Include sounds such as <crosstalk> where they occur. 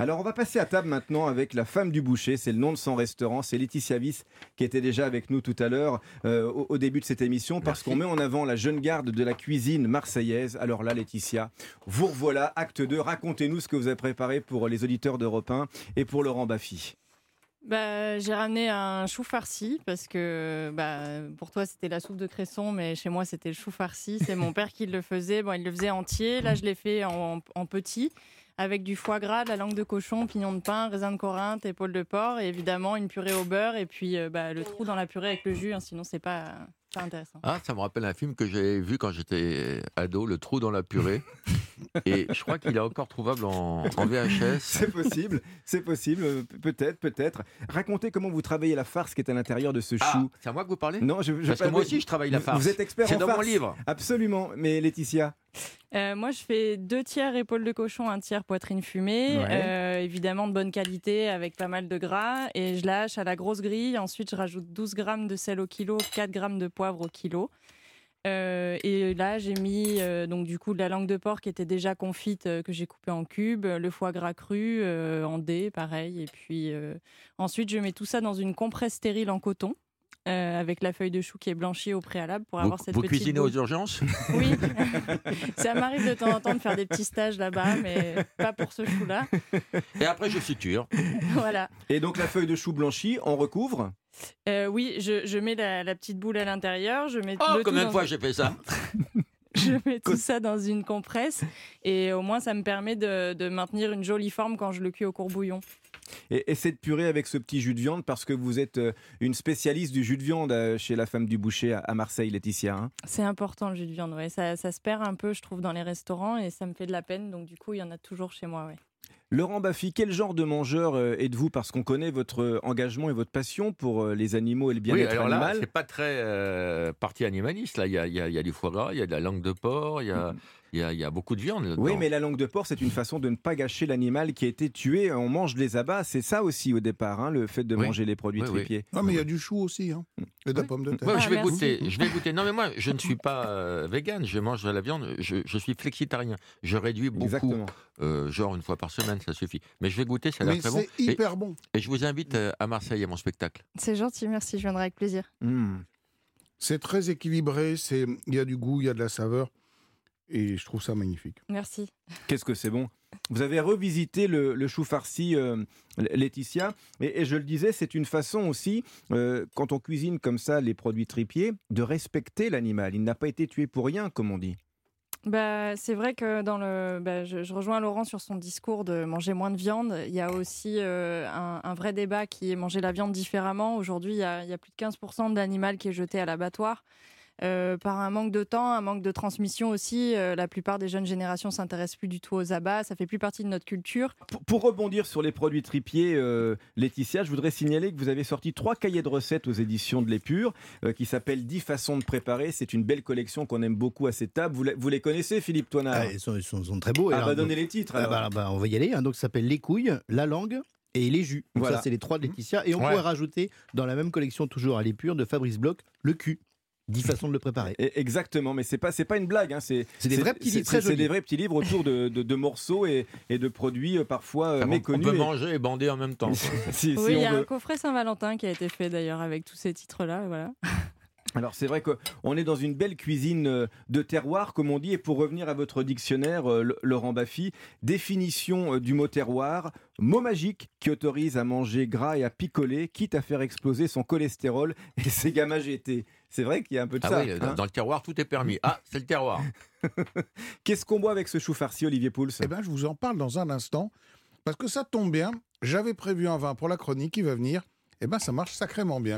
Alors on va passer à table maintenant avec la femme du boucher, c'est le nom de son restaurant, c'est Laetitia Viss qui était déjà avec nous tout à l'heure euh, au, au début de cette émission parce qu'on met en avant la jeune garde de la cuisine marseillaise. Alors là Laetitia, vous revoilà, acte 2, racontez-nous ce que vous avez préparé pour les auditeurs d'Europe 1 et pour Laurent Baffy. Bah, j'ai ramené un chou farci parce que bah, pour toi c'était la soupe de cresson, mais chez moi c'était le chou farci. C'est mon père qui le faisait. Bon, il le faisait entier. Là, je l'ai fait en, en petit avec du foie gras, de la langue de cochon, pignon de pain, raisin de Corinthe, épaule de porc et évidemment une purée au beurre et puis euh, bah, le trou dans la purée avec le jus. hein, sinon, c'est pas, pas intéressant. Ah, ça me rappelle un film que j'ai vu quand j'étais ado, Le trou dans la purée. <laughs> Et je crois qu'il est encore trouvable en, en VHS. <laughs> C'est possible, c'est possible, euh, peut-être, peut-être. Racontez comment vous travaillez la farce qui est à l'intérieur de ce chou. Ah, c'est à moi que vous parlez? Non, je, je Parce que moi aussi, je travaille la farce. Vous êtes expert C'est en dans farce. mon livre. Absolument, mais Laetitia, Euh, moi, je fais deux tiers épaule de cochon, un tiers poitrine fumée, Ouais. euh, évidemment de bonne qualité avec pas mal de gras, et je la hache à la grosse grille. Ensuite, je rajoute 12 grammes de sel au kilo, 4 grammes de poivre au kilo. Euh, et là, j'ai mis euh, donc du coup de la langue de porc qui était déjà confite, euh, que j'ai coupée en cubes, le foie gras cru en dés, pareil. Et puis ensuite, je mets tout ça dans une compresse stérile en coton. Euh, avec la feuille de chou qui est blanchie au préalable pour Vous, avoir cette vous petite cuisinez boule. aux urgences? Oui, <laughs> ça m'arrive de temps en temps de faire des petits stages là-bas, mais pas pour ce chou-là. Et après, je suture. Voilà. et donc la feuille de chou blanchie, on recouvre? Euh, oui, je, je mets la, la petite boule à l'intérieur, je mets Oh, le combien de fois j'ai fait ça? <laughs> Je mets tout ça dans une compresse et au moins ça me permet de, de maintenir une jolie forme quand je le cuis au courbouillon. Et, et cette purée avec ce petit jus de viande parce que vous êtes euh, une spécialiste du jus de viande euh, chez la femme du boucher à, Marseille, Laetitia. hein. C'est important le jus de viande, ça, ça se perd un peu je trouve dans les restaurants et ça me fait de la peine, donc du coup il y en a toujours chez moi. Laurent Baffy, quel genre de mangeur euh, êtes-vous? Parce qu'on connaît votre euh, engagement et votre passion pour euh, les animaux et le Oui, bien-être alors là, animal. c'est pas très euh, partie animaliste. Là, il y a, il y a- il y a du foie gras, il y a de la langue de porc, il y a, il y a- il y a beaucoup de viande. là-dedans. Oui, mais la langue de porc, c'est une façon de ne pas gâcher l'animal qui a été tué. On mange les abats, c'est ça aussi au départ, hein, le fait de Oui. manger les produits Oui, oui. tripiers. Non, mais il y a du chou aussi, hein. et de la pomme de terre. Ouais, Ah, je vais goûter. Je vais goûter. Non, mais moi, je ne suis pas euh, vegan. Je mange de la viande. Je, je suis flexitarien. Je réduis beaucoup, Exactement. euh, genre une fois par semaine, ça suffit. Mais je vais goûter, ça a l'air très bon. c'est Et, hyper bon. et je vous invite euh, à Marseille à mon spectacle. C'est gentil, merci, je viendrai avec plaisir. Mmh. C'est très équilibré, il y a du goût, il y a de la saveur. Et je trouve ça magnifique. Merci. Qu'est-ce que c'est bon? Vous avez revisité le, le chou farci, euh, Laetitia, et, et je le disais, c'est une façon aussi, euh, quand on cuisine comme ça les produits tripiers, de respecter l'animal. Il n'a pas été tué pour rien, comme on dit. Bah, c'est vrai que dans le, bah, je, rejoins Laurent sur son discours de manger moins de viande. Il y a aussi euh, un, vrai débat qui est manger la viande différemment. Aujourd'hui, il y a, il y a plus de 15% de l'animal qui est jeté à l'abattoir. Euh, par un manque de temps, un manque de transmission aussi, euh, la plupart des jeunes générations s'intéressent plus du tout aux abats. Ça fait plus partie de notre culture. Pour, pour rebondir sur les produits tripiers, euh, Laetitia, je voudrais signaler que vous avez sorti trois cahiers de recettes aux éditions de l'Épure, euh, qui s'appellent 10 façons de préparer. C'est une belle collection qu'on aime beaucoup à cette table. Vous, la- vous les connaissez, Philippe Toinard Ah, ils, sont, ils sont- ils sont très beaux. Ah, Alors, bah, donc- donnez les titres. Ah, alors. bah, bah, on va y aller. hein. Donc, ça s'appelle les couilles, la langue et les jus. Donc, Voilà. ça, c'est les trois de Laetitia. Et on Ouais. pourrait rajouter dans la même collection, toujours à l'épure, de Fabrice Bloch, le cul. 10 façons de le préparer. Et- Exactement, mais c'est pas c'est pas une blague. hein, C'est C'est des vrais petits livres c'est- très C'est jolis. des vrais petits livres autour de, de- de morceaux et, et de produits euh, parfois euh, Ah, on- méconnus. peut et- manger et bander en même temps. <laughs> si, si oui, il y a veut. un coffret Saint-Valentin qui a été fait d'ailleurs avec tous ces titres-là. Voilà. Alors c'est vrai qu'on est dans une belle cuisine euh, de terroir, comme on dit. Et pour revenir à votre dictionnaire, euh, Laurent Baffy, définition euh, du mot terroir, mot magique qui autorise à manger gras et à picoler, quitte à faire exploser son cholestérol <laughs> et ses gamma GT. C'est vrai qu'il y a un peu de Ah ça. oui, hein. dans, dans le terroir, tout est permis. Ah, c'est le terroir. <laughs> Qu'est-ce qu'on boit avec ce chou farci, Olivier Pouls? Eh bien, je vous en parle dans un instant, parce que ça tombe bien. J'avais prévu un vin pour la chronique qui va venir. Eh bien, ça marche sacrément bien.